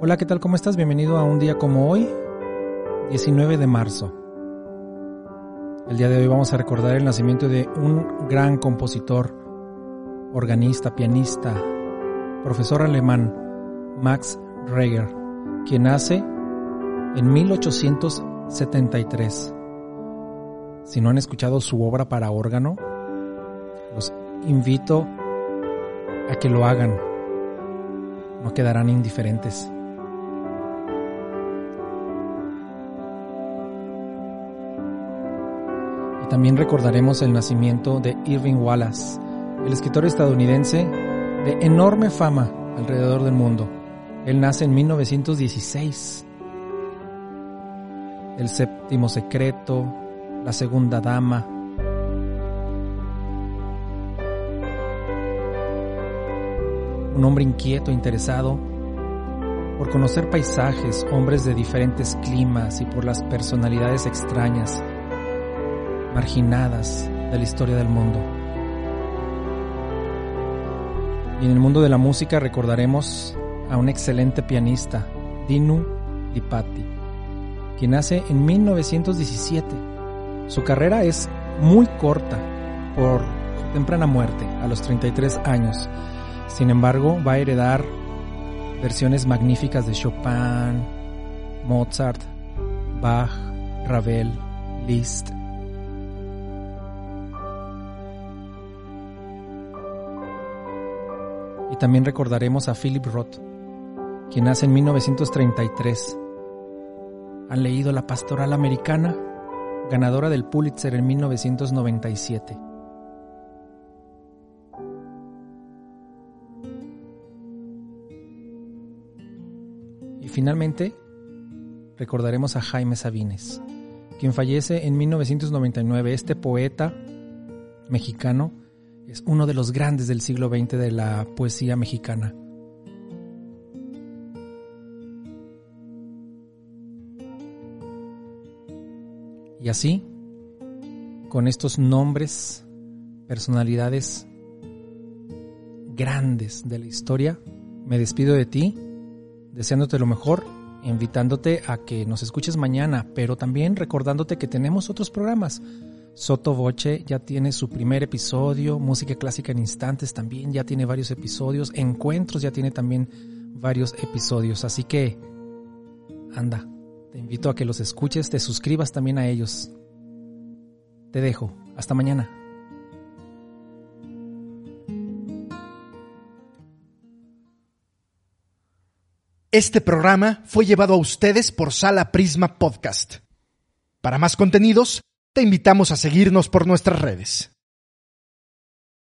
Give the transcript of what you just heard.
Hola, ¿qué tal? ¿Cómo estás? Bienvenido a un día como hoy, 19 de marzo. El día de hoy vamos a recordar el nacimiento de un gran compositor, organista, pianista, profesor alemán, Max Reger, quien nace en 1873. Si no han escuchado su obra para órgano, los invito a que lo hagan. No quedarán indiferentes. También recordaremos el nacimiento de Irving Wallace, el escritor estadounidense de enorme fama alrededor del mundo. Él nace en 1916. El séptimo secreto, la segunda dama. Un hombre inquieto, interesado por conocer paisajes, hombres de diferentes climas y por las personalidades extrañas, marginadas de la historia del mundo. Y en el mundo de la música recordaremos a un excelente pianista, Dinu Dipati, quien nace en 1917. Su carrera es muy corta por su temprana muerte, a los 33 años. Sin embargo, va a heredar versiones magníficas de Chopin, Mozart, Bach, Ravel, Liszt. Y también recordaremos a Philip Roth, quien nace en 1933. ¿Han leído La Pastoral Americana? Ganadora del Pulitzer en 1997. Y finalmente, recordaremos a Jaime Sabines, quien fallece en 1999. Este poeta mexicano es uno de los grandes del siglo XX de la poesía mexicana. Y así, con estos nombres, personalidades grandes de la historia, me despido de ti, deseándote lo mejor, invitándote a que nos escuches mañana, pero también recordándote que tenemos otros programas. Soto Voce ya tiene su primer episodio, Música Clásica en Instantes también ya tiene varios episodios, Encuentros ya tiene también varios episodios, así que anda, te invito a que los escuches, te suscribas también a ellos. Te dejo. Hasta mañana. Este programa fue llevado a ustedes por Sala Prisma Podcast. Para más contenidos, te invitamos a seguirnos por nuestras redes.